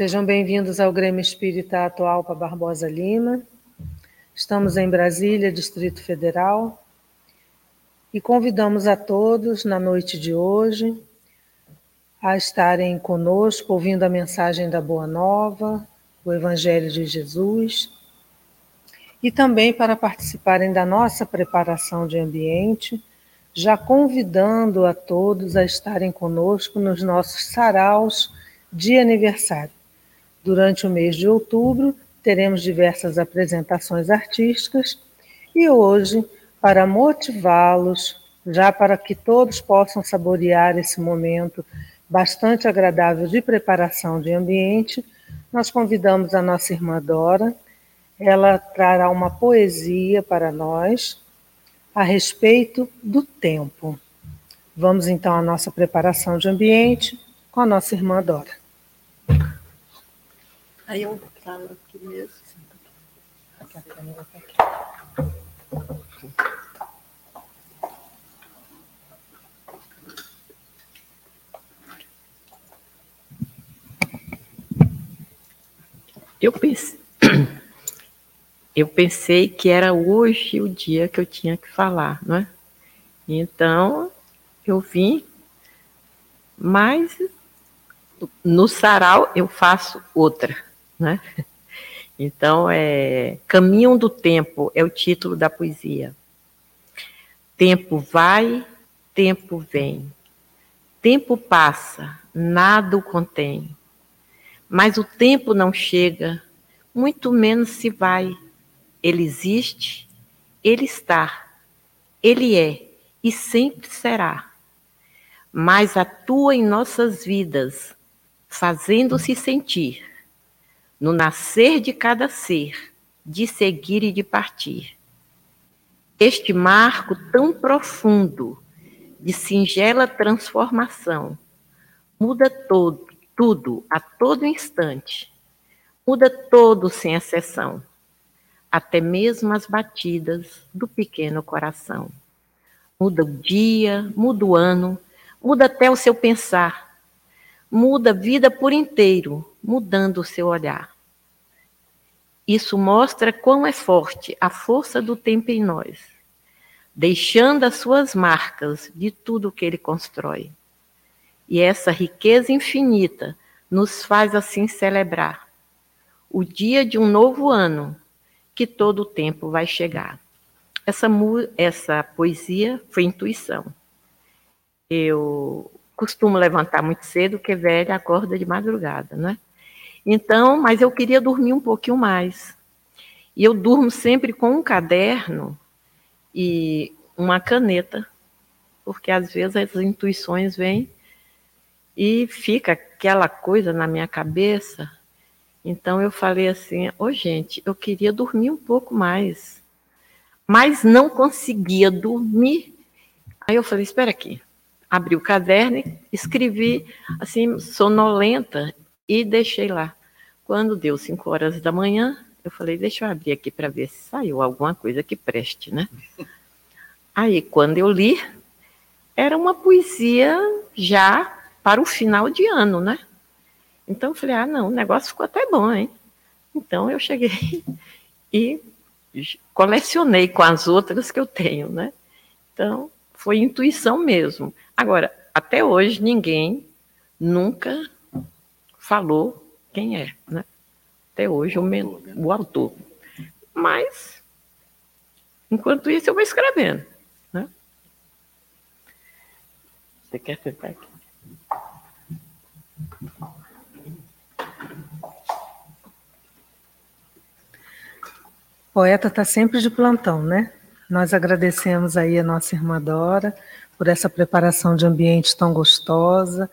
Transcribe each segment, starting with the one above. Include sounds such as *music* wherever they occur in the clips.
Sejam bem-vindos ao Grêmio Espírita Atualpa Barbosa Lima. Estamos em Brasília, Distrito Federal, e convidamos a todos, na noite de hoje, a estarem conosco ouvindo a mensagem da Boa Nova, o Evangelho de Jesus, e também para participarem da nossa preparação de ambiente, já convidando a todos a estarem conosco nos nossos saraus de aniversário. Durante o mês de outubro, teremos diversas apresentações artísticas e hoje, para motivá-los, já para que todos possam saborear esse momento bastante agradável de preparação de ambiente, nós convidamos a nossa irmã Dora. Ela trará uma poesia para nós a respeito do tempo. Vamos então à nossa preparação de ambiente com a nossa irmã Dora. Aí eu falo aqui mesmo. Aqui a câmera está aqui. Eu pensei, *coughs* eu pensei que era hoje o dia que eu tinha que falar, não é? Então, eu vim, mas no sarau eu faço outra, né? Então, é Caminho do Tempo é o título da poesia. Tempo vai, tempo vem. Tempo passa, nada o contém. Mas o tempo não chega, muito menos se vai. Ele existe, ele está, ele é e sempre será. Mas atua em nossas vidas, fazendo-se sentir, no nascer de cada ser, de seguir e de partir. Este marco tão profundo de singela transformação muda todo tudo a todo instante. Muda todo sem exceção, até mesmo as batidas do pequeno coração. Muda o dia, muda o ano, muda até o seu pensar. Muda a vida por inteiro, mudando o seu olhar. Isso mostra quão é forte a força do tempo em nós, deixando as suas marcas de tudo que ele constrói. E essa riqueza infinita nos faz assim celebrar o dia de um novo ano que todo o tempo vai chegar. Essa, essa poesia foi intuição. Eu costumo levantar muito cedo, porque velha acorda de madrugada, né? Então, mas eu queria dormir um pouquinho mais. E eu durmo sempre com um caderno e uma caneta, porque às vezes as intuições vêm e fica aquela coisa na minha cabeça. Então eu falei assim: ô oh, gente, eu queria dormir um pouco mais, mas não conseguia dormir. Aí eu falei: espera aqui. Abri o caderno, escrevi assim, sonolenta, e deixei lá. Quando deu cinco horas da manhã, eu falei: deixa eu abrir aqui para ver se saiu alguma coisa que preste, né? *laughs* Aí, quando eu li, era uma poesia já para o final de ano, né? Então eu falei, ah, não, o negócio ficou até bom, hein? Então eu cheguei *laughs* e colecionei com as outras que eu tenho, né? Então foi intuição mesmo. Agora, até hoje ninguém nunca falou quem é, né? Até hoje o, men o autor. Mas, enquanto isso, eu vou escrevendo. Né? Você quer sentar aqui? Poeta está sempre de plantão, né? Nós agradecemos aí a nossa irmã Dora por essa preparação de ambiente tão gostosa,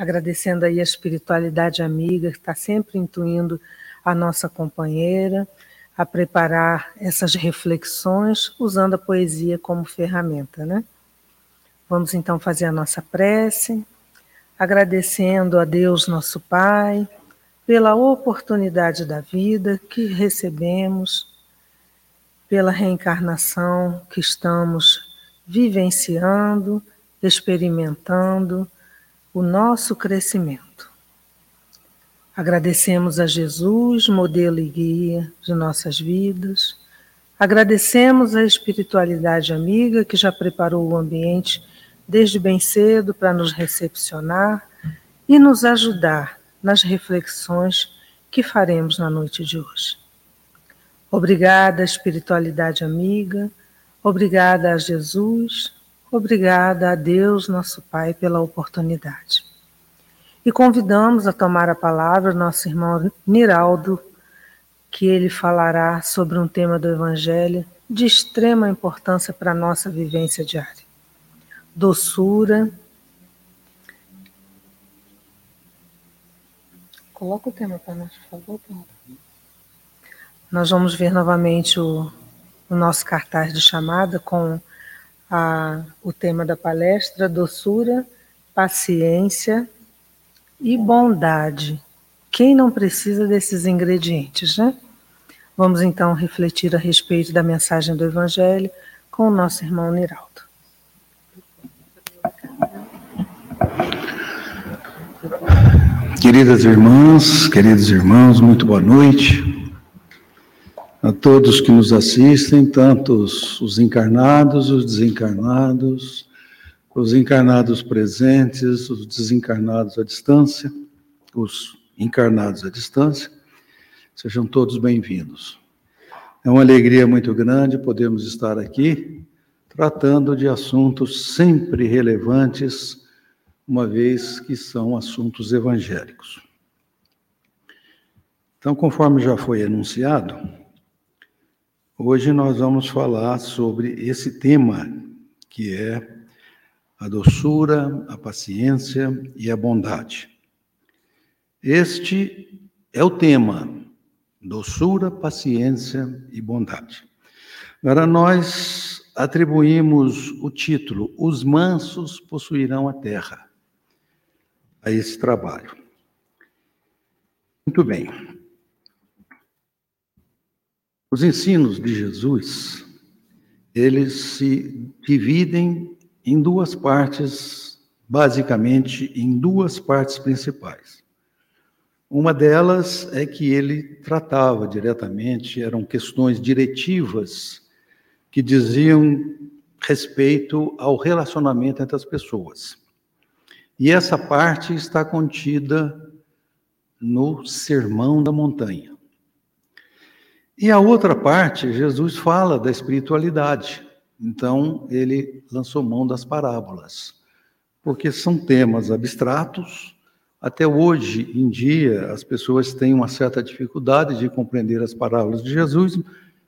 agradecendo aí a espiritualidade amiga que está sempre intuindo a nossa companheira a preparar essas reflexões usando a poesia como ferramenta, né? Vamos então fazer a nossa prece, agradecendo a Deus nosso Pai pela oportunidade da vida que recebemos pela reencarnação que estamos vivenciando, experimentando o nosso crescimento. Agradecemos a Jesus, modelo e guia de nossas vidas. Agradecemos a espiritualidade amiga que já preparou o ambiente desde bem cedo para nos recepcionar e nos ajudar nas reflexões que faremos na noite de hoje. Obrigada, espiritualidade amiga, obrigada a Jesus, obrigada a Deus, nosso Pai, pela oportunidade. E convidamos a tomar a palavra nosso irmão Niraldo, que ele falará sobre um tema do Evangelho de extrema importância para a nossa vivência diária. Doçura. Coloca o tema para nós, por favor, Paulo. Nós vamos ver novamente o, o nosso cartaz de chamada com a, o tema da palestra: doçura, paciência e bondade. Quem não precisa desses ingredientes, né? Vamos então refletir a respeito da mensagem do Evangelho com o nosso irmão Niraldo. Queridas irmãs, queridos irmãos, muito boa noite. A todos que nos assistem, tanto os encarnados, os desencarnados, os encarnados presentes, os desencarnados à distância, os encarnados à distância, sejam todos bem-vindos. É uma alegria muito grande podermos estar aqui tratando de assuntos sempre relevantes, uma vez que são assuntos evangélicos. Então, conforme já foi anunciado, hoje nós vamos falar sobre esse tema que é a doçura, a paciência e a bondade. Este é o tema: doçura, paciência e bondade. Agora, nós atribuímos o título Os Mansos Possuirão a Terra a esse trabalho. Muito bem. Os ensinos de Jesus, eles se dividem em duas partes, basicamente em duas partes principais. Uma delas é que ele tratava diretamente, eram questões diretivas que diziam respeito ao relacionamento entre as pessoas. E essa parte está contida no Sermão da Montanha. E a outra parte, Jesus fala da espiritualidade. Então, ele lançou mão das parábolas, porque são temas abstratos. Até hoje em dia, as pessoas têm uma certa dificuldade de compreender as parábolas de Jesus.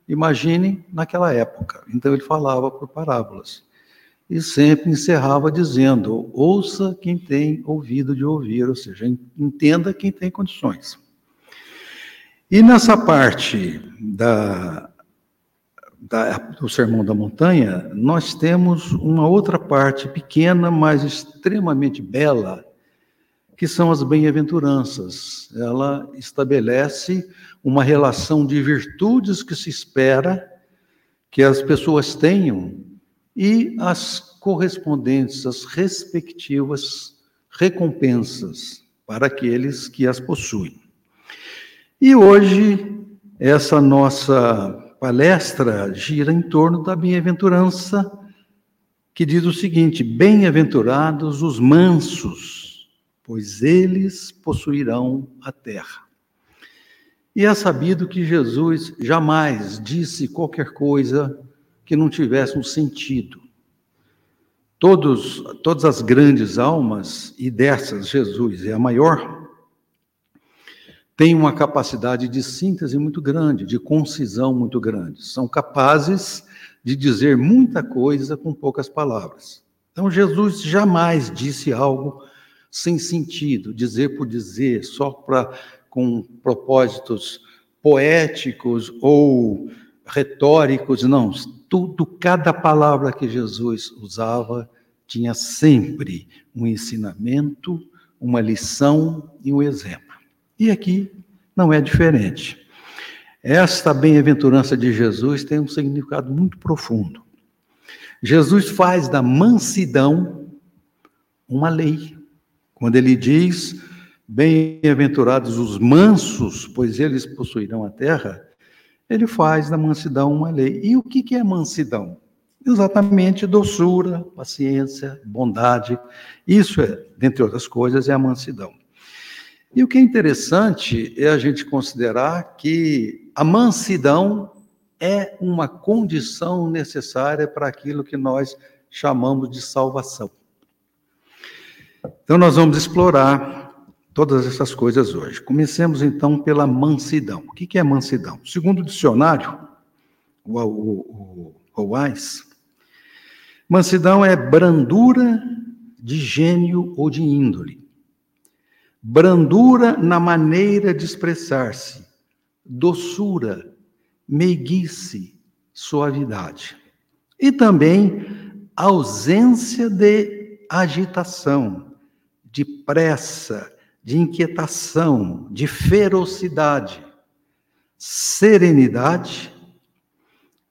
Imaginem naquela época. Então, ele falava por parábolas. E sempre encerrava dizendo: ouça quem tem ouvido de ouvir, ou seja, entenda quem tem condições. E nessa parte da, da, do Sermão da Montanha, nós temos uma outra parte pequena, mas extremamente bela, que são as bem-aventuranças. Ela estabelece uma relação de virtudes que se espera que as pessoas tenham e as correspondentes, as respectivas recompensas para aqueles que as possuem. E hoje, essa nossa palestra gira em torno da bem-aventurança, que diz o seguinte: Bem-aventurados os mansos, pois eles possuirão a terra. E é sabido que Jesus jamais disse qualquer coisa que não tivesse um sentido. Todos, todas as grandes almas, e dessas Jesus é a maior, têm uma capacidade de síntese muito grande, de concisão muito grande. São capazes de dizer muita coisa com poucas palavras. Então, Jesus jamais disse algo sem sentido, dizer por dizer, só para com propósitos poéticos ou retóricos, não. Tudo, cada palavra que Jesus usava tinha sempre um ensinamento, uma lição e um exemplo. E aqui não é diferente. Esta bem-aventurança de Jesus tem um significado muito profundo. Jesus faz da mansidão uma lei. Quando ele diz: Bem-aventurados os mansos, pois eles possuirão a terra, ele faz da mansidão uma lei. E o que é mansidão? Exatamente doçura, paciência, bondade. Isso é, dentre outras coisas, é a mansidão. E o que é interessante é a gente considerar que a mansidão é uma condição necessária para aquilo que nós chamamos de salvação. Então, nós vamos explorar todas essas coisas hoje. Comecemos então pela mansidão. O que é mansidão? Segundo o dicionário, o, o, o, o Wise, mansidão é brandura de gênio ou de índole, brandura na maneira de expressar-se, doçura, meiguice, suavidade. E também ausência de agitação, de pressa, de inquietação, de ferocidade, serenidade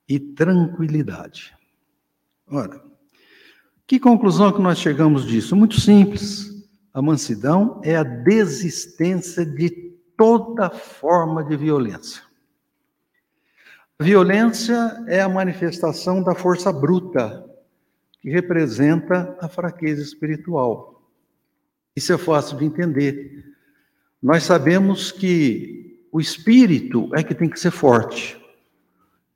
e tranquilidade. Ora, que conclusão que nós chegamos disso? Muito simples. A mansidão é a desistência de toda forma de violência. Violência é a manifestação da força bruta, que representa a fraqueza espiritual. Isso é fácil de entender. Nós sabemos que o espírito é que tem que ser forte.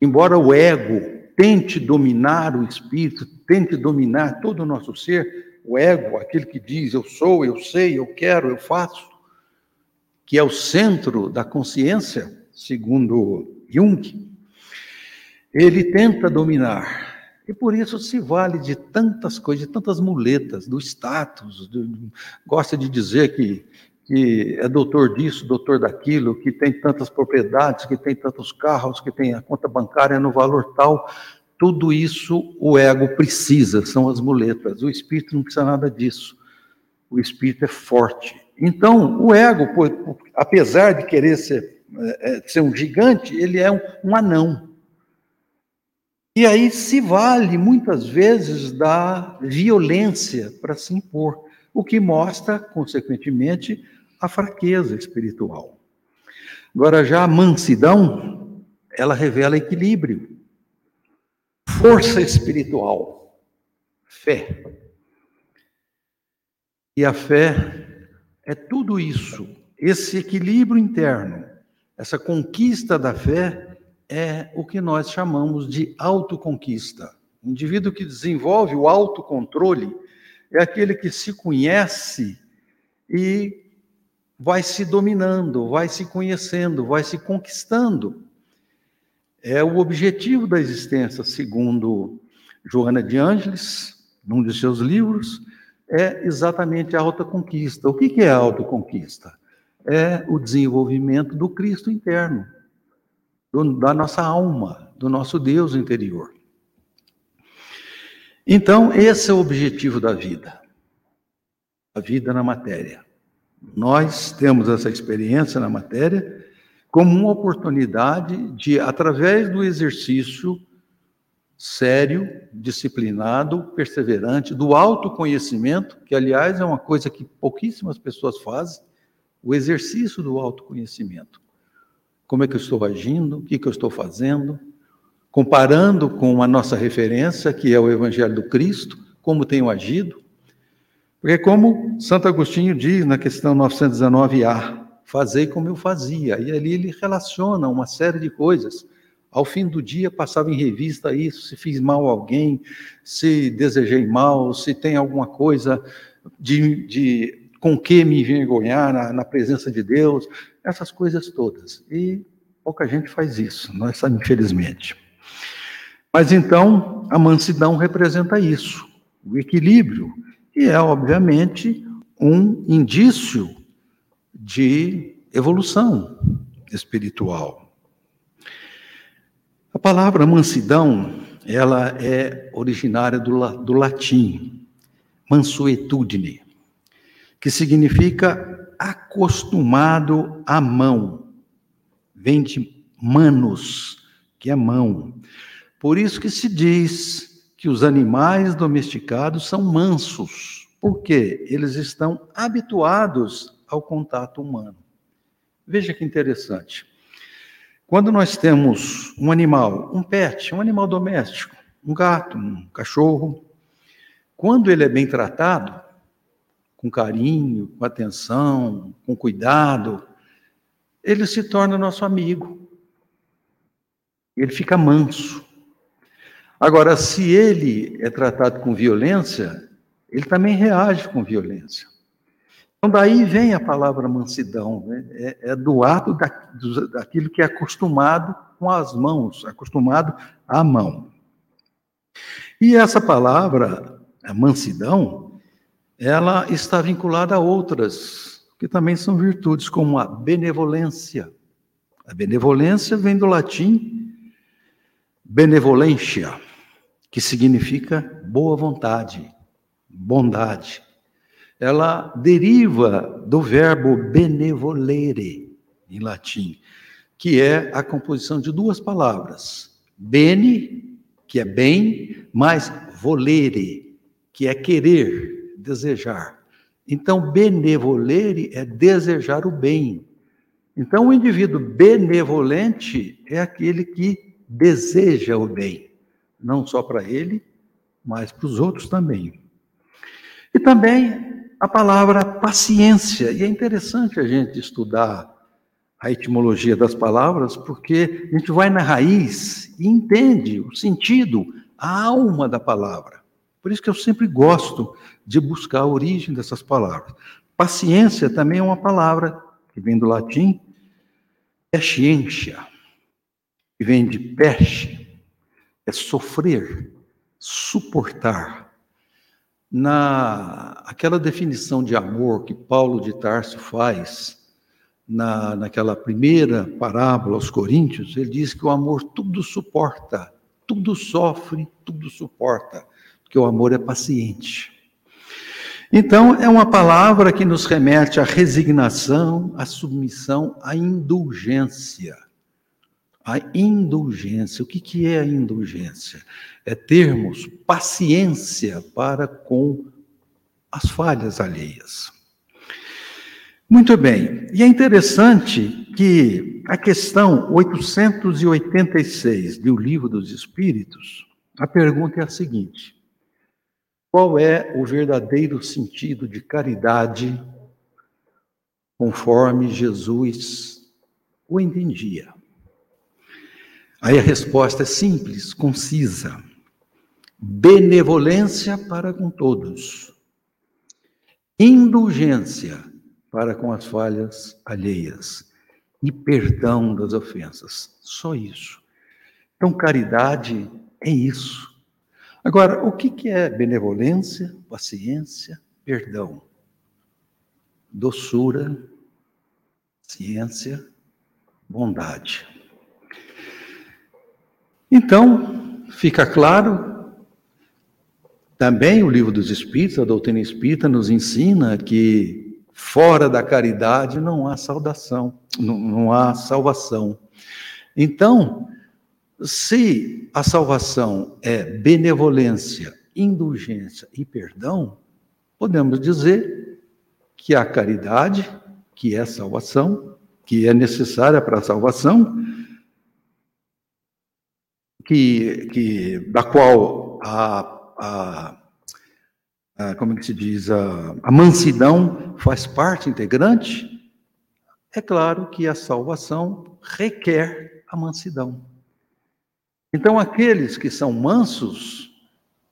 Embora o ego tente dominar o espírito, tente dominar todo o nosso ser, o ego, aquele que diz eu sou, eu sei, eu quero, eu faço, que é o centro da consciência, segundo Jung, ele tenta dominar. E por isso se vale de tantas coisas, de tantas muletas, do status, do, gosta de dizer que, que é doutor disso, doutor daquilo, que tem tantas propriedades, que tem tantos carros, que tem a conta bancária no valor tal. Tudo isso o ego precisa, são as muletas. O espírito não precisa nada disso. O espírito é forte. Então, o ego, apesar de querer ser, é, ser um gigante, ele é um, um anão. E aí se vale muitas vezes da violência para se impor, o que mostra, consequentemente, a fraqueza espiritual. Agora, já a mansidão, ela revela equilíbrio, força espiritual, fé. E a fé é tudo isso, esse equilíbrio interno, essa conquista da fé é o que nós chamamos de autoconquista. O indivíduo que desenvolve o autocontrole é aquele que se conhece e vai se dominando, vai se conhecendo, vai se conquistando. É o objetivo da existência, segundo Joana de Ângeles, num de seus livros, é exatamente a autoconquista. O que é a autoconquista? É o desenvolvimento do Cristo interno do, da nossa alma, do nosso Deus interior. Então, esse é o objetivo da vida. A vida na matéria. Nós temos essa experiência na matéria como uma oportunidade de, através do exercício sério, disciplinado, perseverante, do autoconhecimento, que, aliás, é uma coisa que pouquíssimas pessoas fazem, o exercício do autoconhecimento. Como é que eu estou agindo, o que, que eu estou fazendo, comparando com a nossa referência, que é o Evangelho do Cristo, como tenho agido. Porque, como Santo Agostinho diz na questão 919A, fazei como eu fazia. E ali ele relaciona uma série de coisas. Ao fim do dia, passava em revista isso, se fiz mal a alguém, se desejei mal, se tem alguma coisa de, de com que me envergonhar na, na presença de Deus, essas coisas todas. E pouca gente faz isso, nós infelizmente. Mas então, a mansidão representa isso, o equilíbrio, e é, obviamente, um indício de evolução espiritual. A palavra mansidão, ela é originária do, do latim, mansuetudine, que significa acostumado à mão. Vem de manos, que é mão. Por isso que se diz que os animais domesticados são mansos. Por quê? Eles estão habituados ao contato humano. Veja que interessante. Quando nós temos um animal, um pet, um animal doméstico, um gato, um cachorro, quando ele é bem tratado, com carinho, com atenção, com cuidado, ele se torna nosso amigo. Ele fica manso. Agora, se ele é tratado com violência, ele também reage com violência. Então, daí vem a palavra mansidão, né? é, é, do ato da, do, daquilo que é acostumado com as mãos, acostumado à mão. E essa palavra, mansidão, ela está vinculada a outras, que também são virtudes, como a benevolência. A benevolência vem do latim benevolentia, que significa boa vontade, bondade ela deriva do verbo benevolere, em latim, que é a composição de duas palavras. Bene, que é bem, mais volere, que é querer, desejar. Então, benevolere é desejar o bem. Então, o indivíduo benevolente é aquele que deseja o bem, não só para ele, mas para os outros também. E também a palavra paciência. E é interessante a gente estudar a etimologia das palavras, porque a gente vai na raiz e entende o sentido, a alma da palavra. Por isso que eu sempre gosto de buscar a origem dessas palavras. Paciência também é uma palavra que vem do latim paciência, que vem de peste, é sofrer, suportar na aquela definição de amor que Paulo de Tarso faz na, naquela primeira parábola aos Coríntios, ele diz que o amor tudo suporta, tudo sofre, tudo suporta, porque o amor é paciente. Então, é uma palavra que nos remete à resignação, à submissão, à indulgência. A indulgência. O que, que é a indulgência? É termos paciência para com as falhas alheias. Muito bem, e é interessante que a questão 886 do Livro dos Espíritos, a pergunta é a seguinte: qual é o verdadeiro sentido de caridade conforme Jesus o entendia? Aí a resposta é simples, concisa. Benevolência para com todos. Indulgência para com as falhas alheias e perdão das ofensas. Só isso. Então, caridade é isso. Agora, o que é benevolência, paciência, perdão? Doçura, ciência, bondade. Então, fica claro, também o livro dos Espíritos, a doutrina espírita, nos ensina que fora da caridade não há saudação, não, não há salvação. Então, se a salvação é benevolência, indulgência e perdão, podemos dizer que a caridade, que é salvação, que é necessária para a salvação, que, que, da qual a, a, a como é que se diz, a, a mansidão faz parte integrante, é claro que a salvação requer a mansidão. Então, aqueles que são mansos,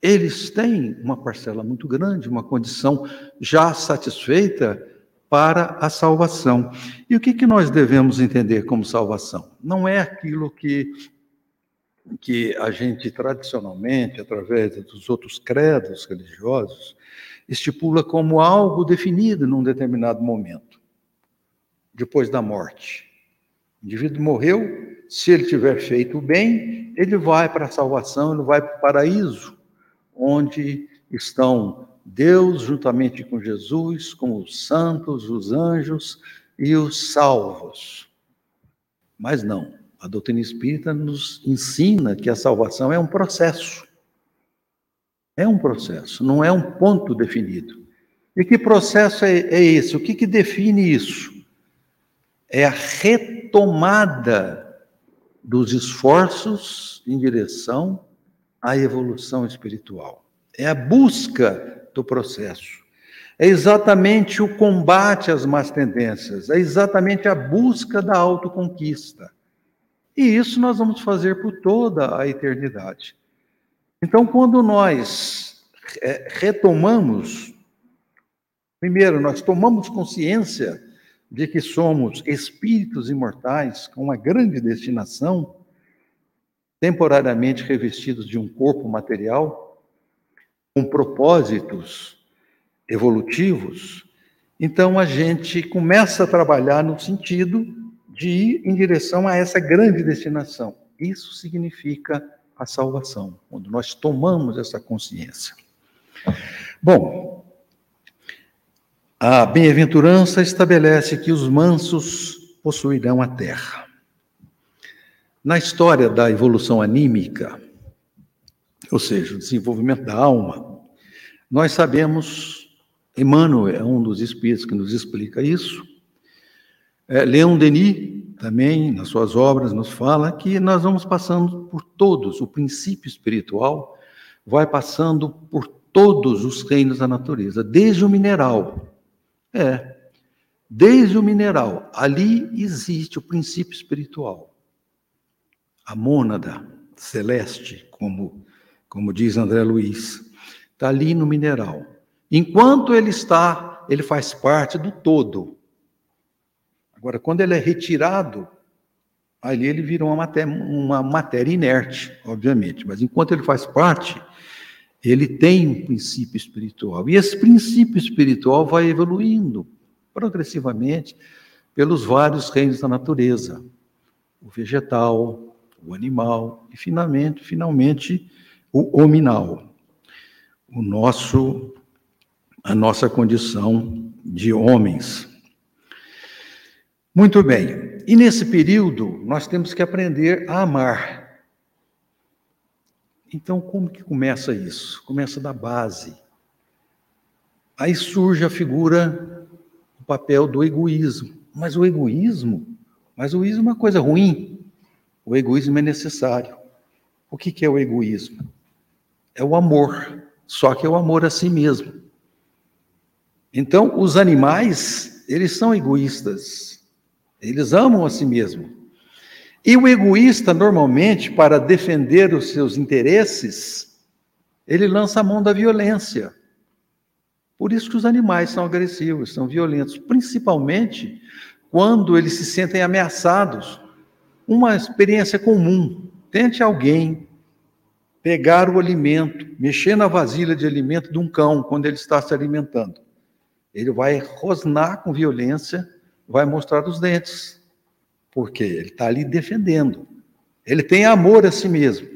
eles têm uma parcela muito grande, uma condição já satisfeita para a salvação. E o que, que nós devemos entender como salvação? Não é aquilo que que a gente tradicionalmente, através dos outros credos religiosos, estipula como algo definido num determinado momento, depois da morte. O indivíduo morreu, se ele tiver feito o bem, ele vai para a salvação, ele vai para o paraíso, onde estão Deus juntamente com Jesus, com os santos, os anjos e os salvos. Mas não. A doutrina espírita nos ensina que a salvação é um processo. É um processo, não é um ponto definido. E que processo é, é esse? O que, que define isso? É a retomada dos esforços em direção à evolução espiritual. É a busca do processo. É exatamente o combate às más tendências, é exatamente a busca da autoconquista. E isso nós vamos fazer por toda a eternidade. Então, quando nós é, retomamos, primeiro, nós tomamos consciência de que somos espíritos imortais com uma grande destinação, temporariamente revestidos de um corpo material, com propósitos evolutivos, então a gente começa a trabalhar no sentido de ir em direção a essa grande destinação. Isso significa a salvação, quando nós tomamos essa consciência. Bom, a bem-aventurança estabelece que os mansos possuirão a terra. Na história da evolução anímica, ou seja, o desenvolvimento da alma, nós sabemos Emmanuel é um dos espíritos que nos explica isso. É, Leon Denis, também, nas suas obras, nos fala que nós vamos passando por todos, o princípio espiritual vai passando por todos os reinos da natureza, desde o mineral. É, desde o mineral. Ali existe o princípio espiritual. A mônada celeste, como, como diz André Luiz, está ali no mineral. Enquanto ele está, ele faz parte do todo. Agora, quando ele é retirado, ali ele vira uma matéria, uma matéria inerte, obviamente. Mas enquanto ele faz parte, ele tem um princípio espiritual. E esse princípio espiritual vai evoluindo progressivamente pelos vários reinos da natureza, o vegetal, o animal e finalmente, finalmente o hominal, o nosso a nossa condição de homens. Muito bem. E nesse período, nós temos que aprender a amar. Então, como que começa isso? Começa da base. Aí surge a figura, o papel do egoísmo. Mas o egoísmo, mas o egoísmo é uma coisa ruim. O egoísmo é necessário. O que, que é o egoísmo? É o amor, só que é o amor a si mesmo. Então, os animais, eles são egoístas. Eles amam a si mesmo. E o egoísta, normalmente, para defender os seus interesses, ele lança a mão da violência. Por isso que os animais são agressivos, são violentos, principalmente quando eles se sentem ameaçados. Uma experiência comum: tente alguém pegar o alimento, mexer na vasilha de alimento de um cão quando ele está se alimentando. Ele vai rosnar com violência, vai mostrar os dentes, porque ele está ali defendendo. Ele tem amor a si mesmo.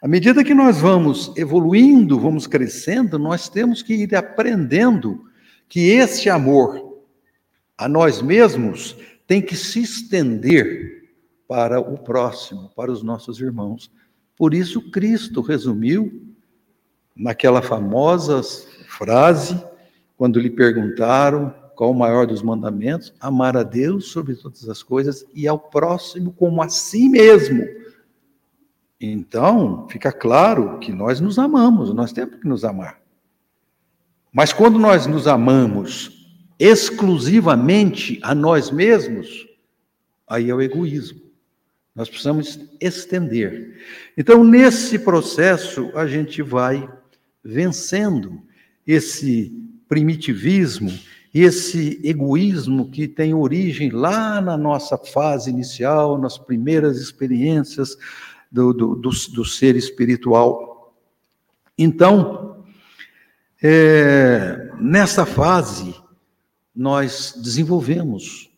À medida que nós vamos evoluindo, vamos crescendo, nós temos que ir aprendendo que esse amor a nós mesmos tem que se estender para o próximo, para os nossos irmãos. Por isso, Cristo resumiu naquela famosa frase quando lhe perguntaram qual o maior dos mandamentos, amar a Deus sobre todas as coisas e ao próximo como a si mesmo. Então, fica claro que nós nos amamos, nós temos que nos amar. Mas quando nós nos amamos exclusivamente a nós mesmos, aí é o egoísmo. Nós precisamos estender. Então, nesse processo, a gente vai vencendo esse primitivismo, esse egoísmo que tem origem lá na nossa fase inicial, nas primeiras experiências do, do, do, do ser espiritual. Então, é, nessa fase, nós desenvolvemos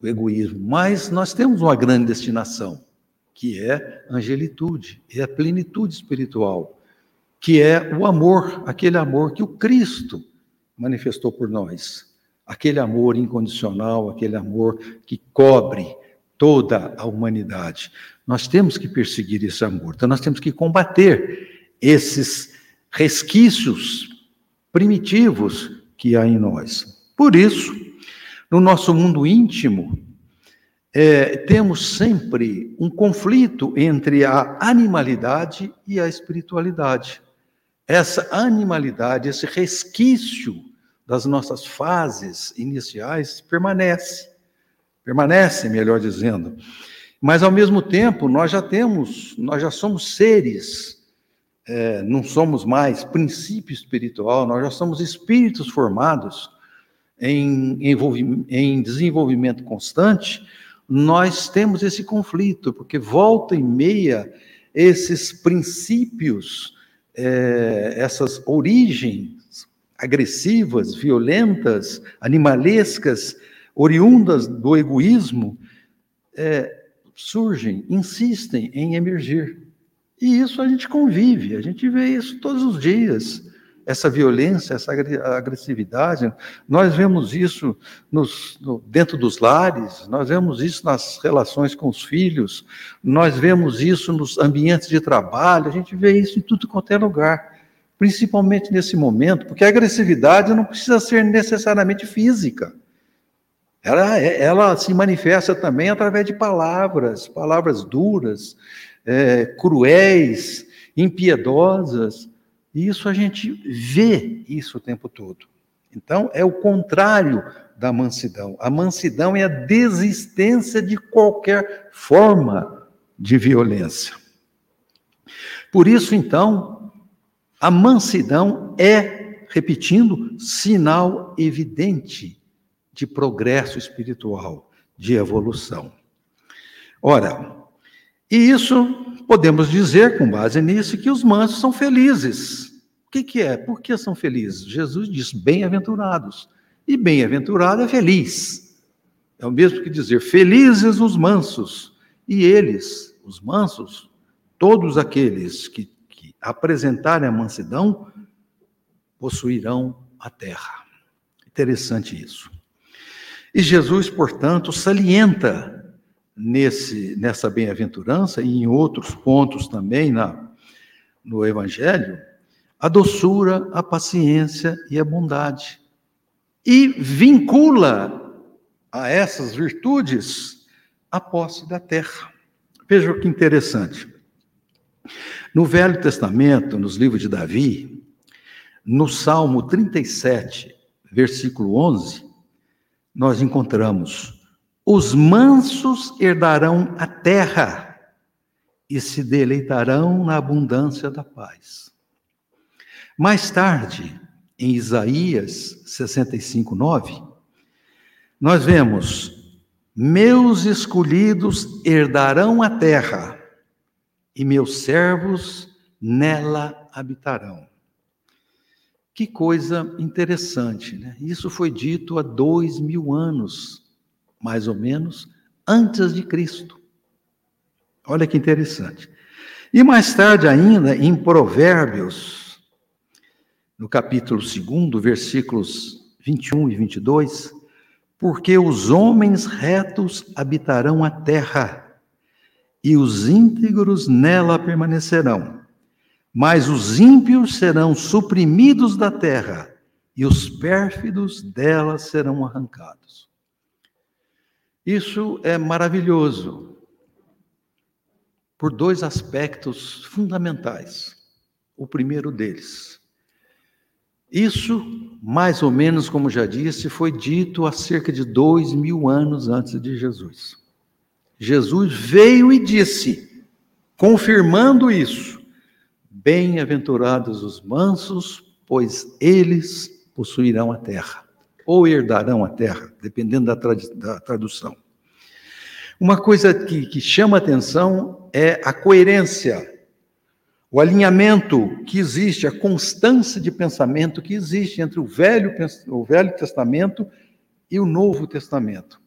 o egoísmo, mas nós temos uma grande destinação, que é a angelitude, é a plenitude espiritual que é o amor, aquele amor que o Cristo manifestou por nós. Aquele amor incondicional, aquele amor que cobre toda a humanidade. Nós temos que perseguir esse amor, então nós temos que combater esses resquícios primitivos que há em nós. Por isso, no nosso mundo íntimo, é, temos sempre um conflito entre a animalidade e a espiritualidade. Essa animalidade, esse resquício das nossas fases iniciais permanece. Permanece, melhor dizendo. Mas, ao mesmo tempo, nós já temos, nós já somos seres, é, não somos mais princípio espiritual, nós já somos espíritos formados em, em desenvolvimento constante, nós temos esse conflito, porque volta e meia esses princípios, é, essas origens agressivas, violentas, animalescas, oriundas do egoísmo, é, surgem, insistem em emergir. E isso a gente convive, a gente vê isso todos os dias essa violência, essa agressividade. Nós vemos isso nos, no, dentro dos lares, nós vemos isso nas relações com os filhos, nós vemos isso nos ambientes de trabalho, a gente vê isso em tudo quanto é lugar, principalmente nesse momento, porque a agressividade não precisa ser necessariamente física. Ela, ela se manifesta também através de palavras, palavras duras, é, cruéis, impiedosas. E isso a gente vê isso o tempo todo. Então, é o contrário da mansidão. A mansidão é a desistência de qualquer forma de violência. Por isso, então, a mansidão é, repetindo, sinal evidente de progresso espiritual, de evolução. Ora, e isso podemos dizer, com base nisso, que os mansos são felizes. O que, que é? Por que são felizes? Jesus diz: bem-aventurados. E bem-aventurado é feliz. É o mesmo que dizer: felizes os mansos. E eles, os mansos, todos aqueles que, apresentarem a mansidão, possuirão a terra. Interessante isso. E Jesus, portanto, salienta nesse, nessa bem-aventurança e em outros pontos também na, no Evangelho, a doçura, a paciência e a bondade. E vincula a essas virtudes a posse da terra. Veja que interessante. No Velho Testamento, nos livros de Davi, no Salmo 37, versículo 11, nós encontramos os mansos herdarão a terra e se deleitarão na abundância da paz. Mais tarde, em Isaías 65, 9, nós vemos: Meus escolhidos herdarão a terra, e meus servos nela habitarão. Que coisa interessante, né? Isso foi dito há dois mil anos mais ou menos, antes de Cristo. Olha que interessante. E mais tarde ainda, em Provérbios, no capítulo 2, versículos 21 e 22, porque os homens retos habitarão a terra, e os íntegros nela permanecerão. Mas os ímpios serão suprimidos da terra, e os pérfidos dela serão arrancados. Isso é maravilhoso por dois aspectos fundamentais. O primeiro deles. Isso, mais ou menos como já disse, foi dito há cerca de dois mil anos antes de Jesus. Jesus veio e disse, confirmando isso: Bem-aventurados os mansos, pois eles possuirão a terra ou herdarão a terra, dependendo da, trad da tradução. Uma coisa que, que chama atenção é a coerência, o alinhamento que existe, a constância de pensamento que existe entre o Velho, o Velho Testamento e o Novo Testamento.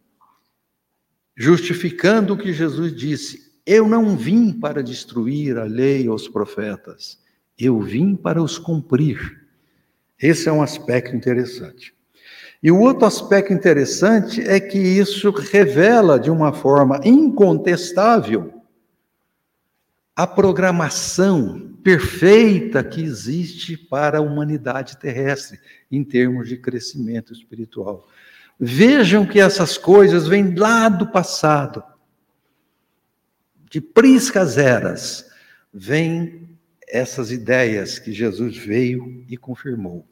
Justificando o que Jesus disse: Eu não vim para destruir a lei ou os profetas, eu vim para os cumprir. Esse é um aspecto interessante. E o outro aspecto interessante é que isso revela de uma forma incontestável a programação perfeita que existe para a humanidade terrestre em termos de crescimento espiritual. Vejam que essas coisas vêm lá do passado, de priscas eras, vêm essas ideias que Jesus veio e confirmou.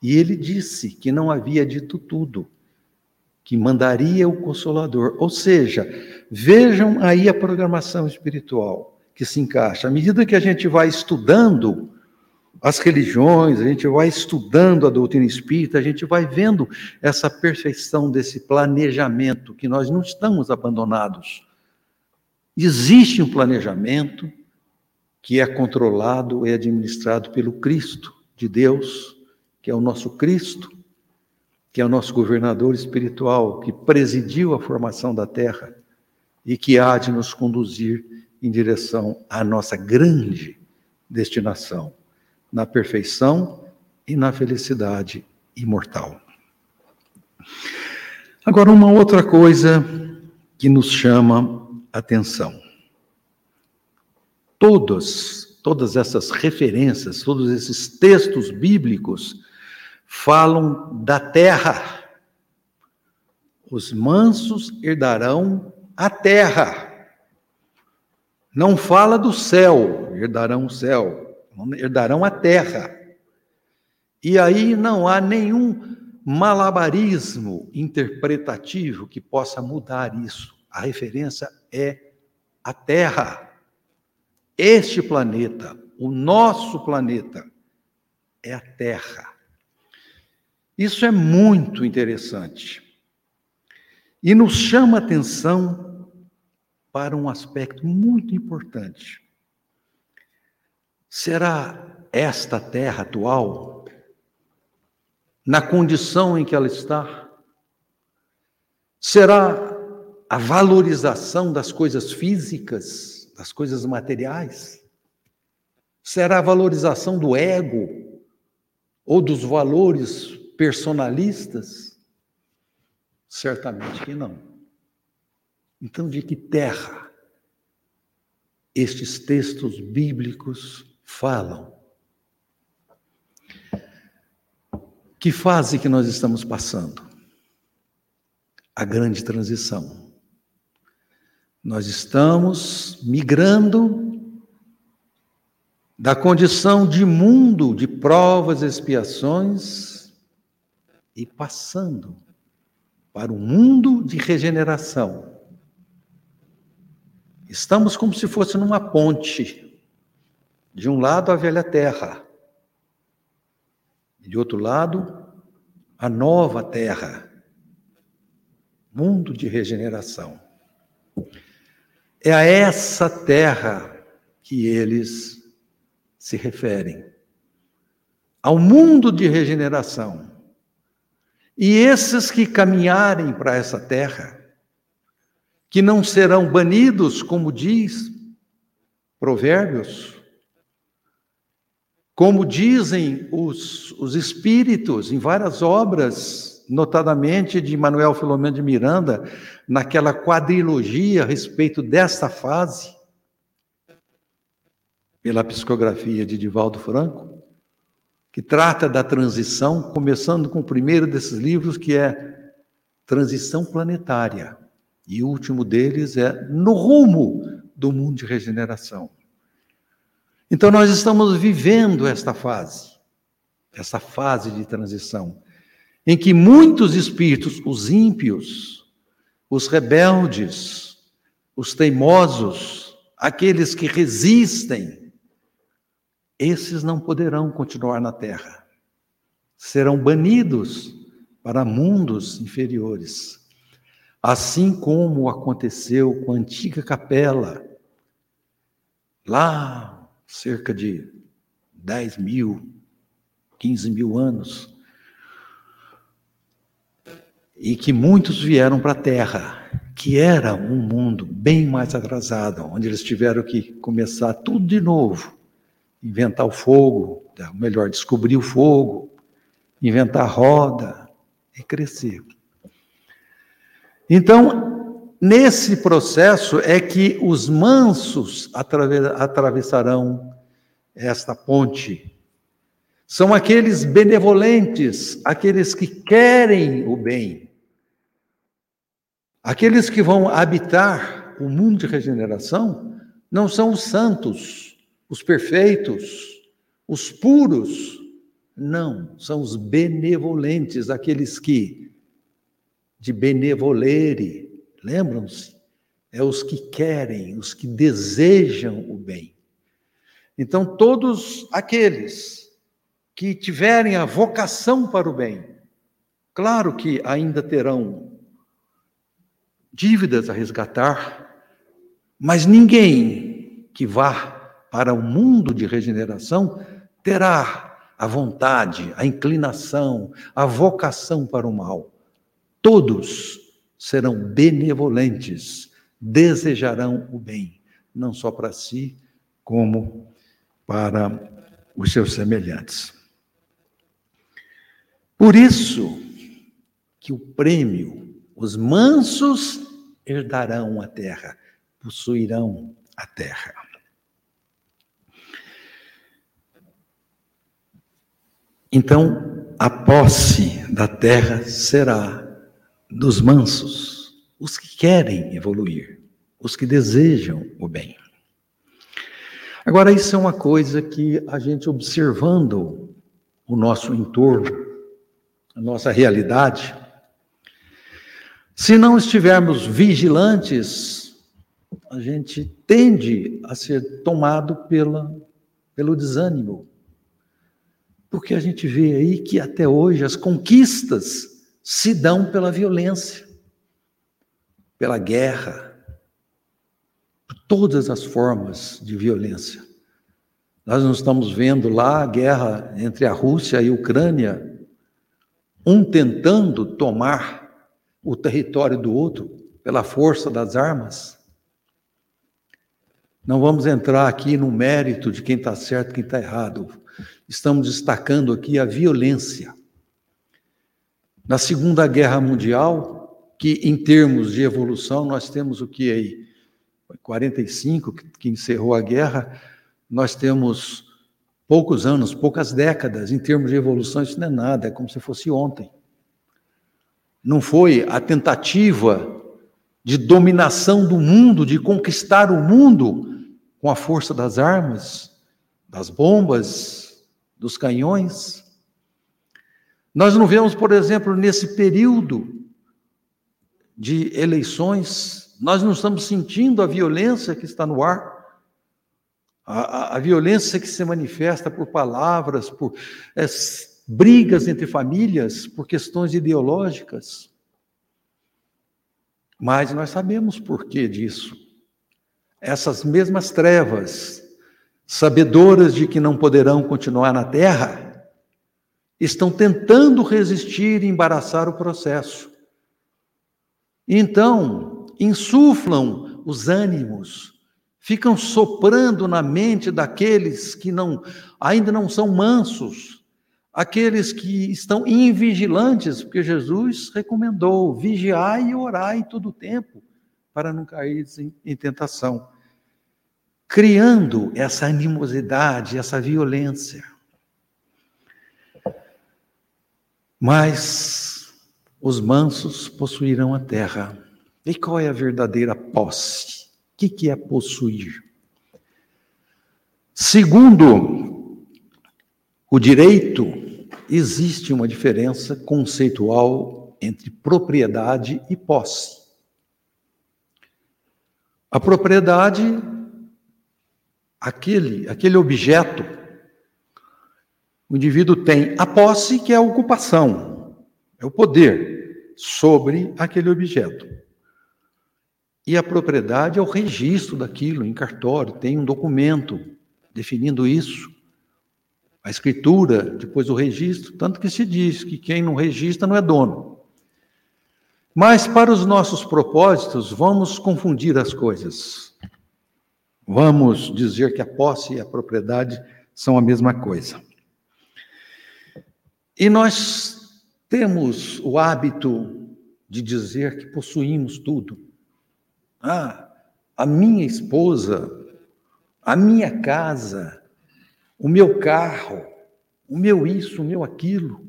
E ele disse que não havia dito tudo, que mandaria o Consolador. Ou seja, vejam aí a programação espiritual que se encaixa. À medida que a gente vai estudando as religiões, a gente vai estudando a doutrina espírita, a gente vai vendo essa perfeição desse planejamento, que nós não estamos abandonados. Existe um planejamento que é controlado e administrado pelo Cristo de Deus, que é o nosso Cristo, que é o nosso governador espiritual, que presidiu a formação da terra e que há de nos conduzir em direção à nossa grande destinação, na perfeição e na felicidade imortal. Agora, uma outra coisa que nos chama atenção. Todas, todas essas referências, todos esses textos bíblicos falam da terra. Os mansos herdarão a terra. Não fala do céu, herdarão o céu, herdarão a terra. E aí não há nenhum malabarismo interpretativo que possa mudar isso. A referência é a Terra. Este planeta, o nosso planeta, é a Terra. Isso é muito interessante. E nos chama atenção para um aspecto muito importante. Será esta terra atual, na condição em que ela está, será a valorização das coisas físicas, das coisas materiais? Será a valorização do ego ou dos valores personalistas? Certamente que não. Então, de que terra estes textos bíblicos falam? Que fase que nós estamos passando? A grande transição. Nós estamos migrando da condição de mundo de provas e expiações e passando para um mundo de regeneração Estamos como se fosse numa ponte. De um lado, a velha terra. De outro lado, a nova terra. Mundo de regeneração. É a essa terra que eles se referem. Ao mundo de regeneração. E esses que caminharem para essa terra, que não serão banidos, como diz Provérbios, como dizem os, os espíritos em várias obras, notadamente de Manuel Filomeno de Miranda, naquela quadrilogia a respeito desta fase, pela psicografia de Divaldo Franco, que trata da transição, começando com o primeiro desses livros, que é Transição Planetária. E o último deles é no rumo do mundo de regeneração. Então nós estamos vivendo esta fase, essa fase de transição, em que muitos espíritos, os ímpios, os rebeldes, os teimosos, aqueles que resistem, esses não poderão continuar na terra. Serão banidos para mundos inferiores. Assim como aconteceu com a antiga capela, lá cerca de 10 mil, 15 mil anos, e que muitos vieram para a Terra, que era um mundo bem mais atrasado, onde eles tiveram que começar tudo de novo, inventar o fogo, ou melhor, descobrir o fogo, inventar a roda e crescer. Então, nesse processo é que os mansos atravessarão esta ponte. São aqueles benevolentes, aqueles que querem o bem, aqueles que vão habitar o mundo de regeneração, não são os santos, os perfeitos, os puros, não, são os benevolentes, aqueles que de benevolere, lembram-se? É os que querem, os que desejam o bem. Então, todos aqueles que tiverem a vocação para o bem, claro que ainda terão dívidas a resgatar, mas ninguém que vá para o mundo de regeneração terá a vontade, a inclinação, a vocação para o mal. Todos serão benevolentes, desejarão o bem, não só para si, como para os seus semelhantes. Por isso que o prêmio, os mansos herdarão a terra, possuirão a terra. Então, a posse da terra será dos mansos, os que querem evoluir, os que desejam o bem. Agora, isso é uma coisa que a gente observando o nosso entorno, a nossa realidade, se não estivermos vigilantes, a gente tende a ser tomado pela, pelo desânimo, porque a gente vê aí que até hoje as conquistas se dão pela violência, pela guerra, por todas as formas de violência. Nós não estamos vendo lá a guerra entre a Rússia e a Ucrânia, um tentando tomar o território do outro pela força das armas. Não vamos entrar aqui no mérito de quem está certo e quem está errado estamos destacando aqui a violência. Na Segunda Guerra Mundial, que em termos de evolução, nós temos o que aí? 45, que encerrou a guerra, nós temos poucos anos, poucas décadas, em termos de evolução, isso não é nada, é como se fosse ontem. Não foi a tentativa de dominação do mundo, de conquistar o mundo com a força das armas, das bombas, dos canhões. Nós não vemos, por exemplo, nesse período de eleições, nós não estamos sentindo a violência que está no ar, a, a, a violência que se manifesta por palavras, por é, brigas entre famílias, por questões ideológicas. Mas nós sabemos por que disso. Essas mesmas trevas sabedoras de que não poderão continuar na terra, estão tentando resistir e embaraçar o processo. Então, insuflam os ânimos, ficam soprando na mente daqueles que não ainda não são mansos, aqueles que estão invigilantes, porque Jesus recomendou: vigiai e orai todo o tempo, para não cair em tentação criando essa animosidade, essa violência. Mas os mansos possuirão a terra. E qual é a verdadeira posse? O que é possuir? Segundo o direito, existe uma diferença conceitual entre propriedade e posse. A propriedade aquele, aquele objeto, o indivíduo tem a posse, que é a ocupação, é o poder sobre aquele objeto. E a propriedade é o registro daquilo em cartório, tem um documento definindo isso. A escritura, depois o registro, tanto que se diz que quem não registra não é dono. Mas para os nossos propósitos, vamos confundir as coisas. Vamos dizer que a posse e a propriedade são a mesma coisa. E nós temos o hábito de dizer que possuímos tudo. Ah, a minha esposa, a minha casa, o meu carro, o meu isso, o meu aquilo,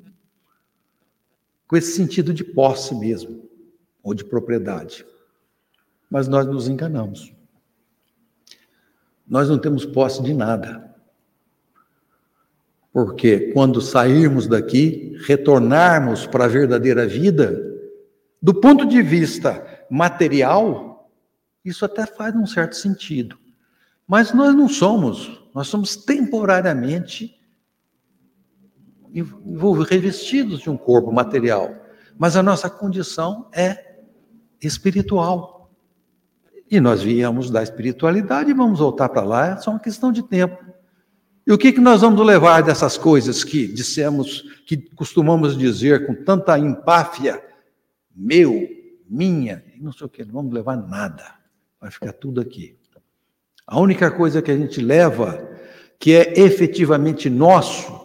com esse sentido de posse mesmo, ou de propriedade. Mas nós nos enganamos. Nós não temos posse de nada. Porque quando sairmos daqui, retornarmos para a verdadeira vida, do ponto de vista material, isso até faz um certo sentido. Mas nós não somos, nós somos temporariamente revestidos de um corpo material, mas a nossa condição é espiritual. E nós viemos da espiritualidade e vamos voltar para lá, é só uma questão de tempo. E o que, que nós vamos levar dessas coisas que dissemos, que costumamos dizer com tanta empáfia? meu, minha, não sei o que, não vamos levar nada. Vai ficar tudo aqui. A única coisa que a gente leva, que é efetivamente nosso,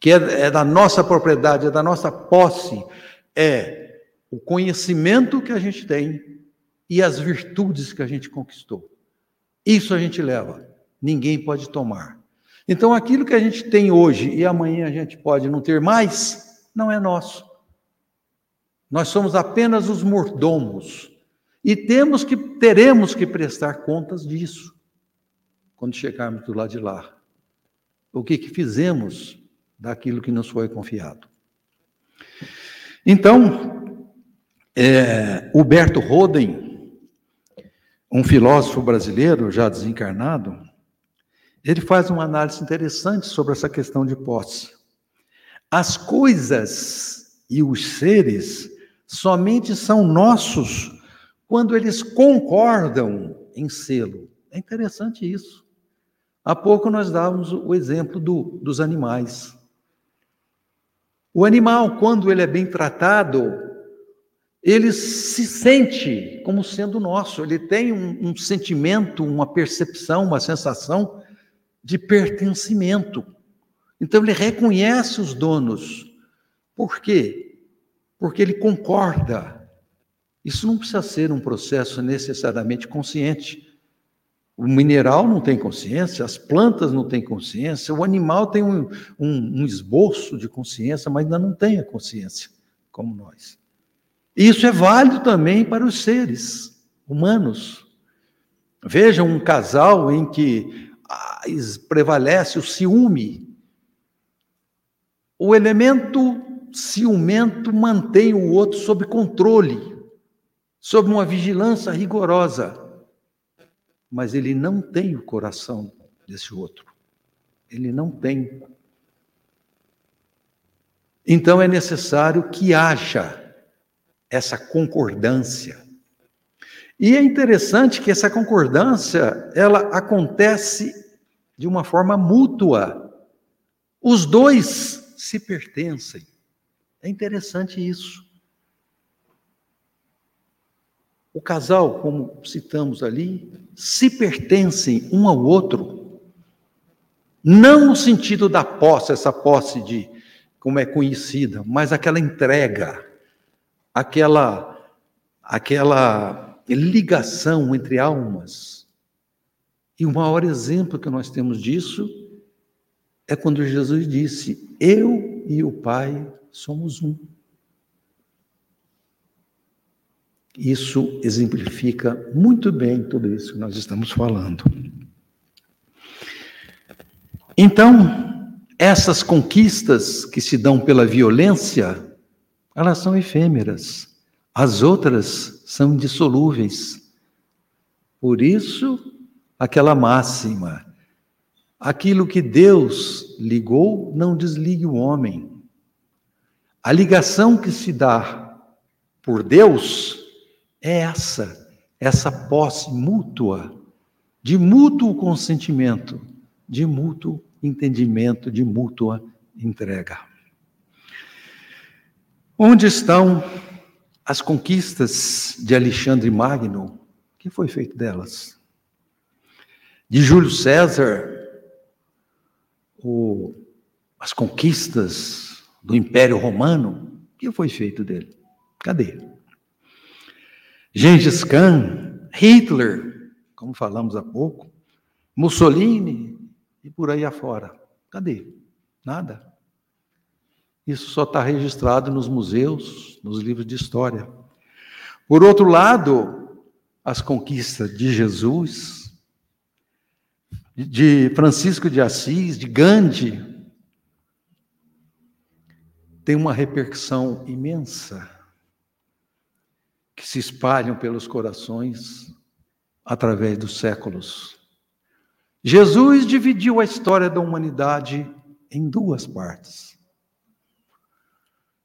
que é, é da nossa propriedade, é da nossa posse, é o conhecimento que a gente tem e as virtudes que a gente conquistou. Isso a gente leva. Ninguém pode tomar. Então, aquilo que a gente tem hoje e amanhã a gente pode não ter mais, não é nosso. Nós somos apenas os mordomos e temos que teremos que prestar contas disso quando chegarmos do lado de lá. O que, que fizemos daquilo que nos foi confiado? Então, é, Huberto Roden, um filósofo brasileiro já desencarnado, ele faz uma análise interessante sobre essa questão de posse. As coisas e os seres somente são nossos quando eles concordam em sê-lo. É interessante isso. Há pouco nós dávamos o exemplo do, dos animais. O animal, quando ele é bem tratado, ele se sente como sendo nosso, ele tem um, um sentimento, uma percepção, uma sensação de pertencimento. Então ele reconhece os donos. Por quê? porque ele concorda. Isso não precisa ser um processo necessariamente consciente. O mineral não tem consciência, as plantas não têm consciência, o animal tem um, um, um esboço de consciência, mas ainda não tem a consciência, como nós. E isso é válido também para os seres humanos. Vejam um casal em que prevalece o ciúme. O elemento ciumento mantém o outro sob controle, sob uma vigilância rigorosa. Mas ele não tem o coração desse outro. Ele não tem. Então é necessário que haja essa concordância. E é interessante que essa concordância, ela acontece de uma forma mútua. Os dois se pertencem. É interessante isso. O casal, como citamos ali, se pertencem um ao outro, não no sentido da posse, essa posse de como é conhecida, mas aquela entrega, aquela aquela ligação entre almas. E o maior exemplo que nós temos disso é quando Jesus disse: Eu e o Pai somos um. Isso exemplifica muito bem tudo isso que nós estamos falando. Então, essas conquistas que se dão pela violência, elas são efêmeras. As outras são indissolúveis. Por isso, aquela máxima: aquilo que Deus ligou, não desligue o homem. A ligação que se dá por Deus é essa, essa posse mútua, de mútuo consentimento, de mútuo entendimento, de mútua entrega. Onde estão as conquistas de Alexandre Magno? O que foi feito delas? De Júlio César, o, as conquistas do Império Romano, o que foi feito dele? Cadê? Gengis Khan, Hitler, como falamos há pouco, Mussolini e por aí afora. Cadê? Nada. Isso só está registrado nos museus, nos livros de história. Por outro lado, as conquistas de Jesus, de Francisco de Assis, de Gandhi, tem uma repercussão imensa que se espalham pelos corações através dos séculos. Jesus dividiu a história da humanidade em duas partes.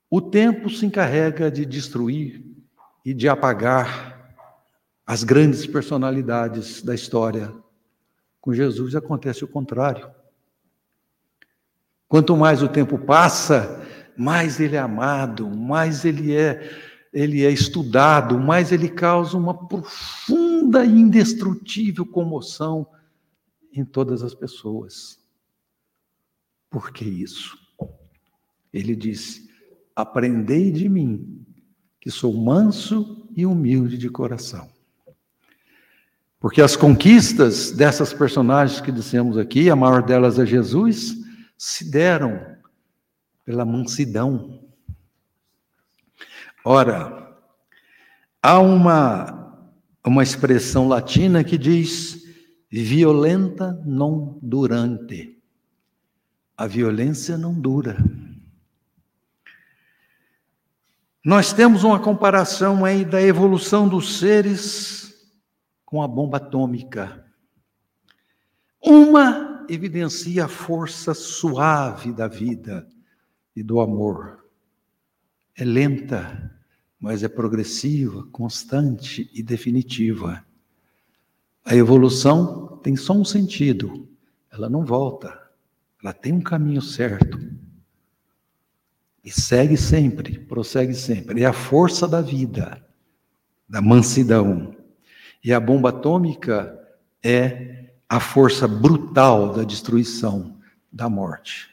O tempo se encarrega de destruir e de apagar as grandes personalidades da história. Com Jesus acontece o contrário. Quanto mais o tempo passa, mais ele é amado, mais ele é ele é estudado, mais ele causa uma profunda e indestrutível comoção em todas as pessoas. Por que isso? Ele disse: Aprendei de mim, que sou manso e humilde de coração. Porque as conquistas dessas personagens que dissemos aqui, a maior delas é Jesus, se deram pela mansidão. Ora, há uma, uma expressão latina que diz violenta non durante. A violência não dura. Nós temos uma comparação aí da evolução dos seres com a bomba atômica. Uma evidencia a força suave da vida e do amor. É lenta, mas é progressiva, constante e definitiva. A evolução tem só um sentido, ela não volta, ela tem um caminho certo. E segue sempre, prossegue sempre. É a força da vida, da mansidão. E a bomba atômica é a força brutal da destruição, da morte.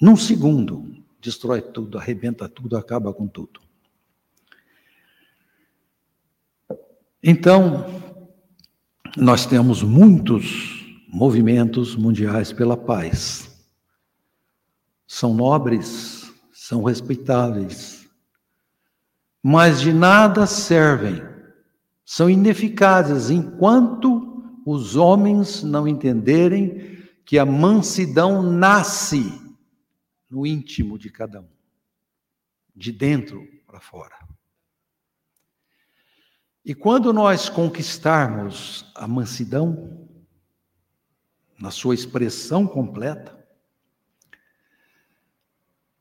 Num segundo, destrói tudo, arrebenta tudo, acaba com tudo. Então, nós temos muitos movimentos mundiais pela paz. São nobres, são respeitáveis, mas de nada servem, são ineficazes enquanto os homens não entenderem que a mansidão nasce no íntimo de cada um, de dentro para fora. E quando nós conquistarmos a mansidão, na sua expressão completa,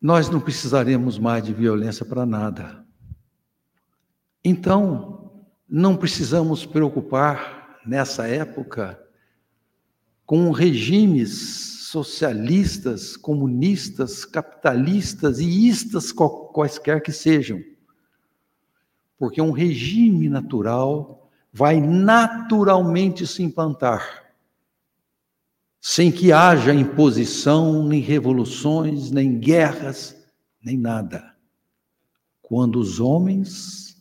nós não precisaremos mais de violência para nada. Então, não precisamos preocupar nessa época com regimes socialistas, comunistas, capitalistas e istas quaisquer que sejam. Porque um regime natural vai naturalmente se implantar, sem que haja imposição, nem revoluções, nem guerras, nem nada. Quando os homens,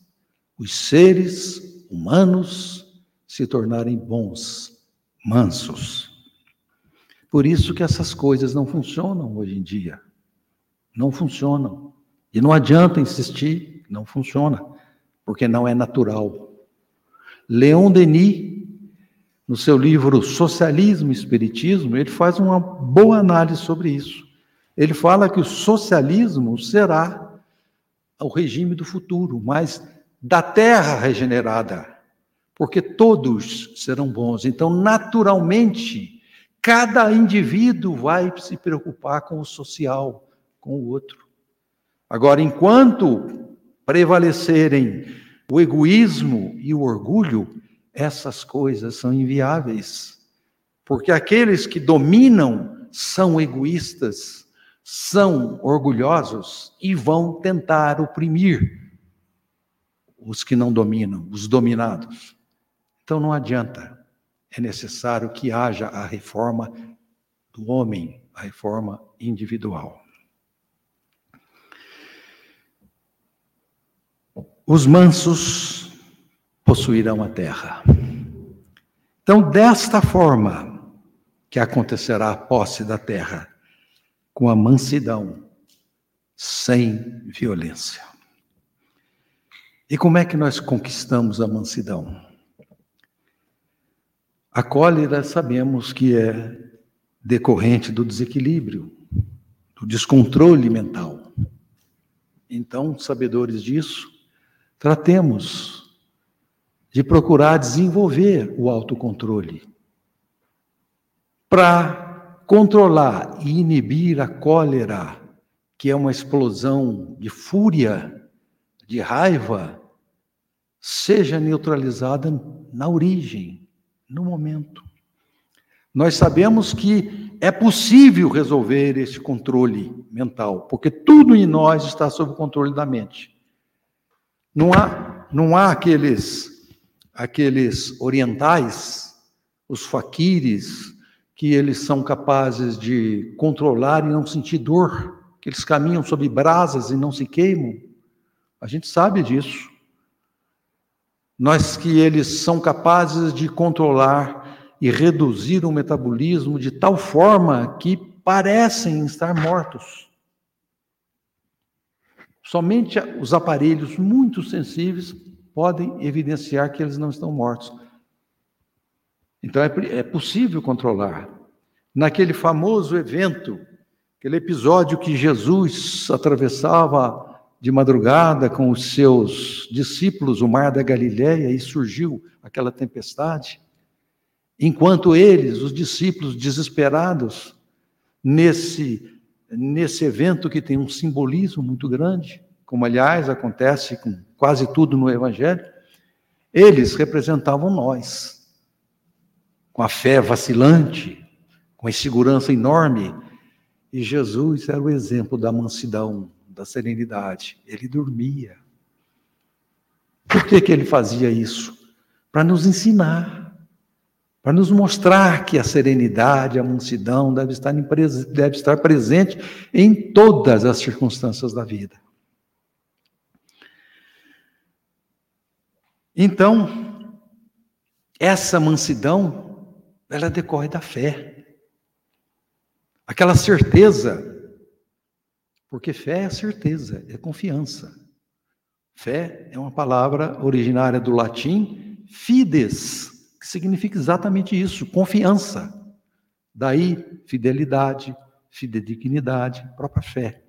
os seres humanos, se tornarem bons, mansos. Por isso que essas coisas não funcionam hoje em dia. Não funcionam. E não adianta insistir, não funciona, porque não é natural. Leon Denis, no seu livro Socialismo e Espiritismo, ele faz uma boa análise sobre isso. Ele fala que o socialismo será o regime do futuro, mas da terra regenerada, porque todos serão bons. Então, naturalmente, Cada indivíduo vai se preocupar com o social, com o outro. Agora, enquanto prevalecerem o egoísmo e o orgulho, essas coisas são inviáveis. Porque aqueles que dominam são egoístas, são orgulhosos e vão tentar oprimir os que não dominam, os dominados. Então não adianta é necessário que haja a reforma do homem, a reforma individual. Os mansos possuirão a terra. Então, desta forma que acontecerá a posse da terra, com a mansidão, sem violência. E como é que nós conquistamos a mansidão? A cólera sabemos que é decorrente do desequilíbrio, do descontrole mental. Então, sabedores disso, tratemos de procurar desenvolver o autocontrole para controlar e inibir a cólera, que é uma explosão de fúria de raiva seja neutralizada na origem, no momento. Nós sabemos que é possível resolver esse controle mental, porque tudo em nós está sob o controle da mente. Não há, não há aqueles, aqueles orientais, os faquires, que eles são capazes de controlar e não sentir dor, que eles caminham sob brasas e não se queimam. A gente sabe disso. Nós que eles são capazes de controlar e reduzir o metabolismo de tal forma que parecem estar mortos. Somente os aparelhos muito sensíveis podem evidenciar que eles não estão mortos. Então é, é possível controlar. Naquele famoso evento, aquele episódio que Jesus atravessava de madrugada com os seus discípulos o mar da Galiléia e surgiu aquela tempestade. Enquanto eles, os discípulos desesperados, nesse, nesse evento que tem um simbolismo muito grande, como aliás acontece com quase tudo no Evangelho, eles representavam nós, com a fé vacilante, com a insegurança enorme, e Jesus era o exemplo da mansidão, da serenidade. Ele dormia. Por que, que ele fazia isso? Para nos ensinar, para nos mostrar que a serenidade, a mansidão deve estar, deve estar presente em todas as circunstâncias da vida. Então, essa mansidão, ela decorre da fé. Aquela certeza porque fé é certeza, é confiança. Fé é uma palavra originária do latim fides, que significa exatamente isso, confiança. Daí, fidelidade, fidedignidade, própria fé.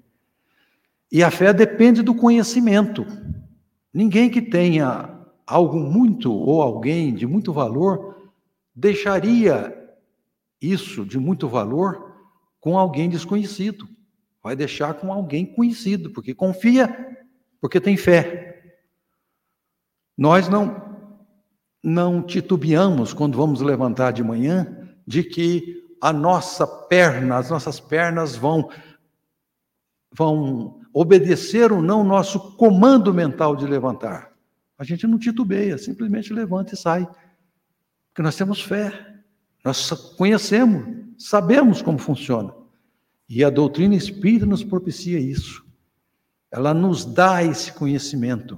E a fé depende do conhecimento. Ninguém que tenha algo muito ou alguém de muito valor deixaria isso de muito valor com alguém desconhecido vai deixar com alguém conhecido, porque confia, porque tem fé. Nós não não titubeamos quando vamos levantar de manhã de que a nossa perna, as nossas pernas vão vão obedecer ou não nosso comando mental de levantar. A gente não titubeia, simplesmente levanta e sai. Porque nós temos fé. Nós conhecemos, sabemos como funciona. E a doutrina espírita nos propicia isso. Ela nos dá esse conhecimento.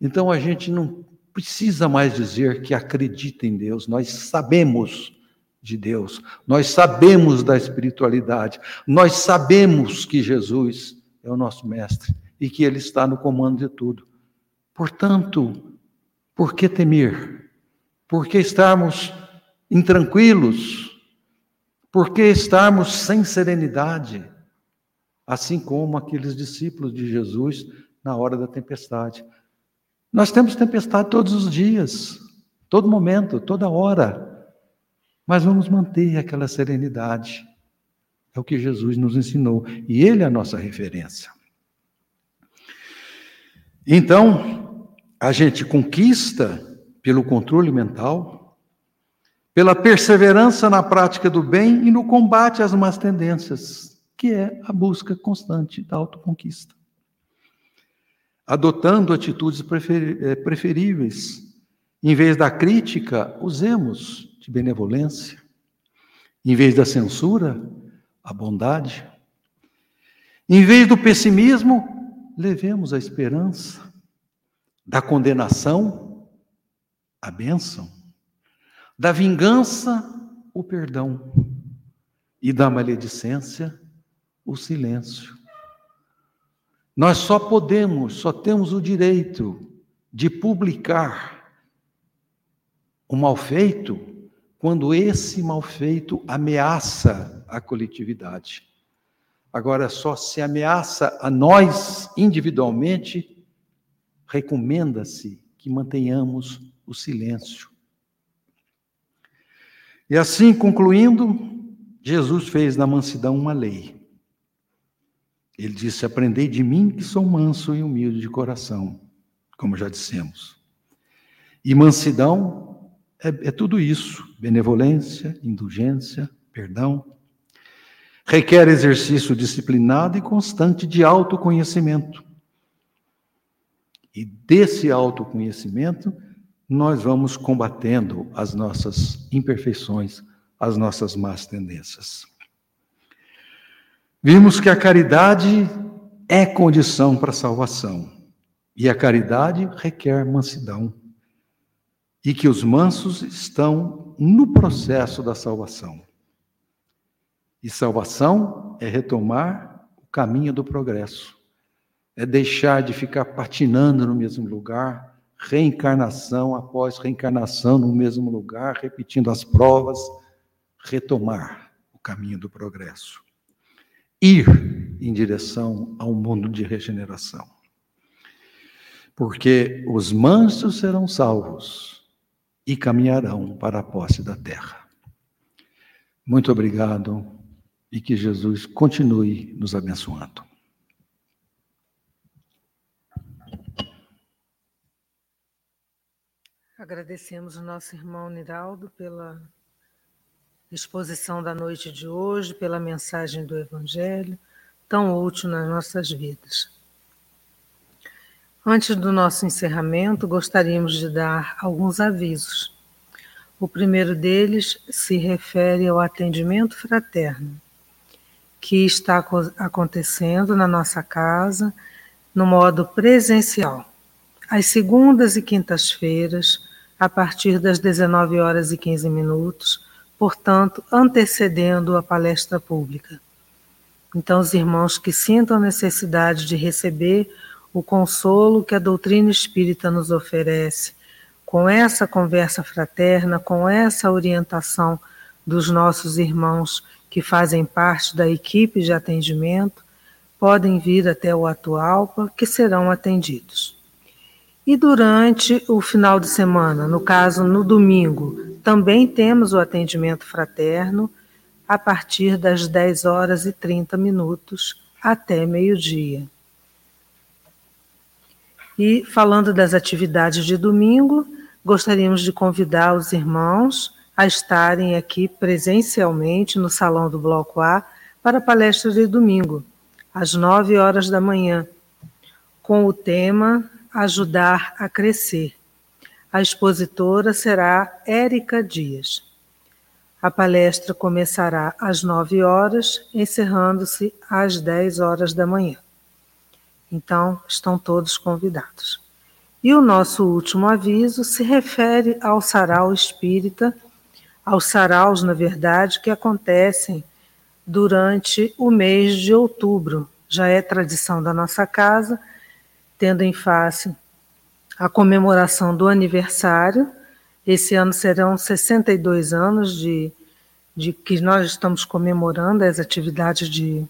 Então a gente não precisa mais dizer que acredita em Deus, nós sabemos de Deus, nós sabemos da espiritualidade, nós sabemos que Jesus é o nosso mestre e que ele está no comando de tudo. Portanto, por que temer? Por que estarmos intranquilos? Por que estarmos sem serenidade? Assim como aqueles discípulos de Jesus na hora da tempestade. Nós temos tempestade todos os dias, todo momento, toda hora. Mas vamos manter aquela serenidade. É o que Jesus nos ensinou. E Ele é a nossa referência. Então, a gente conquista pelo controle mental, pela perseverança na prática do bem e no combate às más tendências, que é a busca constante da autoconquista. Adotando atitudes eh, preferíveis, em vez da crítica, usemos de benevolência. Em vez da censura, a bondade. Em vez do pessimismo, levemos a esperança. Da condenação, a bênção, da vingança, o perdão, e da maledicência, o silêncio. Nós só podemos, só temos o direito de publicar o mal feito quando esse mal feito ameaça a coletividade. Agora, só se ameaça a nós individualmente, recomenda-se que mantenhamos o silêncio. E assim, concluindo, Jesus fez na mansidão uma lei. Ele disse: Aprendei de mim, que sou manso e humilde de coração, como já dissemos. E mansidão é, é tudo isso: benevolência, indulgência, perdão. Requer exercício disciplinado e constante de autoconhecimento. E desse autoconhecimento, nós vamos combatendo as nossas imperfeições, as nossas más tendências. Vimos que a caridade é condição para a salvação, e a caridade requer mansidão, e que os mansos estão no processo da salvação. E salvação é retomar o caminho do progresso, é deixar de ficar patinando no mesmo lugar, reencarnação após reencarnação no mesmo lugar, repetindo as provas, retomar o caminho do progresso ir em direção ao mundo de regeneração. Porque os mansos serão salvos e caminharão para a posse da terra. Muito obrigado e que Jesus continue nos abençoando. Agradecemos o nosso irmão Niraldo pela exposição da noite de hoje, pela mensagem do Evangelho, tão útil nas nossas vidas. Antes do nosso encerramento, gostaríamos de dar alguns avisos. O primeiro deles se refere ao atendimento fraterno, que está acontecendo na nossa casa no modo presencial, às segundas e quintas-feiras, a partir das 19 horas e 15 minutos, portanto, antecedendo a palestra pública. Então, os irmãos que sintam necessidade de receber o consolo que a doutrina espírita nos oferece, com essa conversa fraterna, com essa orientação dos nossos irmãos que fazem parte da equipe de atendimento, podem vir até o Atualpa, que serão atendidos. E durante o final de semana, no caso no domingo, também temos o atendimento fraterno a partir das 10 horas e 30 minutos até meio-dia. E falando das atividades de domingo, gostaríamos de convidar os irmãos a estarem aqui presencialmente no salão do Bloco A para a palestra de domingo, às 9 horas da manhã, com o tema Ajudar a Crescer. A expositora será Érica Dias. A palestra começará às 9 horas, encerrando-se às 10 horas da manhã. Então, estão todos convidados. E o nosso último aviso se refere ao sarau espírita, aos saraus, na verdade, que acontecem durante o mês de outubro. Já é tradição da nossa casa, tendo em face a comemoração do aniversário. Esse ano serão 62 anos de, de que nós estamos comemorando as atividades de,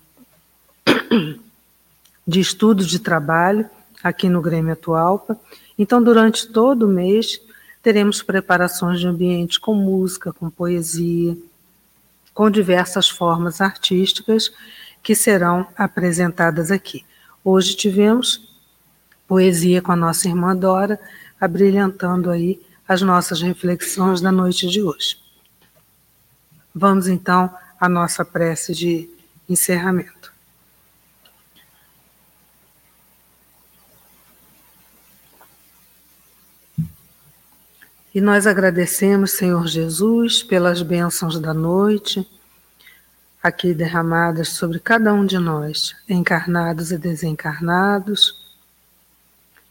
de estudo de trabalho aqui no Grêmio Atualpa. Então, durante todo o mês, teremos preparações de ambiente com música, com poesia, com diversas formas artísticas que serão apresentadas aqui. Hoje tivemos poesia com a nossa irmã Dora, abrilhantando aí as nossas reflexões da noite de hoje. Vamos então à nossa prece de encerramento. E nós agradecemos, Senhor Jesus, pelas bênçãos da noite, aqui derramadas sobre cada um de nós, encarnados e desencarnados,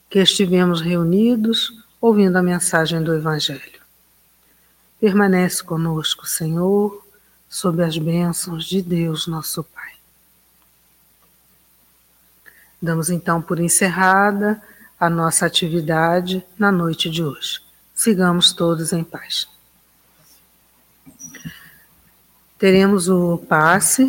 que estivemos reunidos ouvindo a mensagem do Evangelho. Permanece conosco, Senhor, sob as bênçãos de Deus, nosso Pai. Damos então por encerrada a nossa atividade na noite de hoje. Sigamos todos em paz. Teremos o passe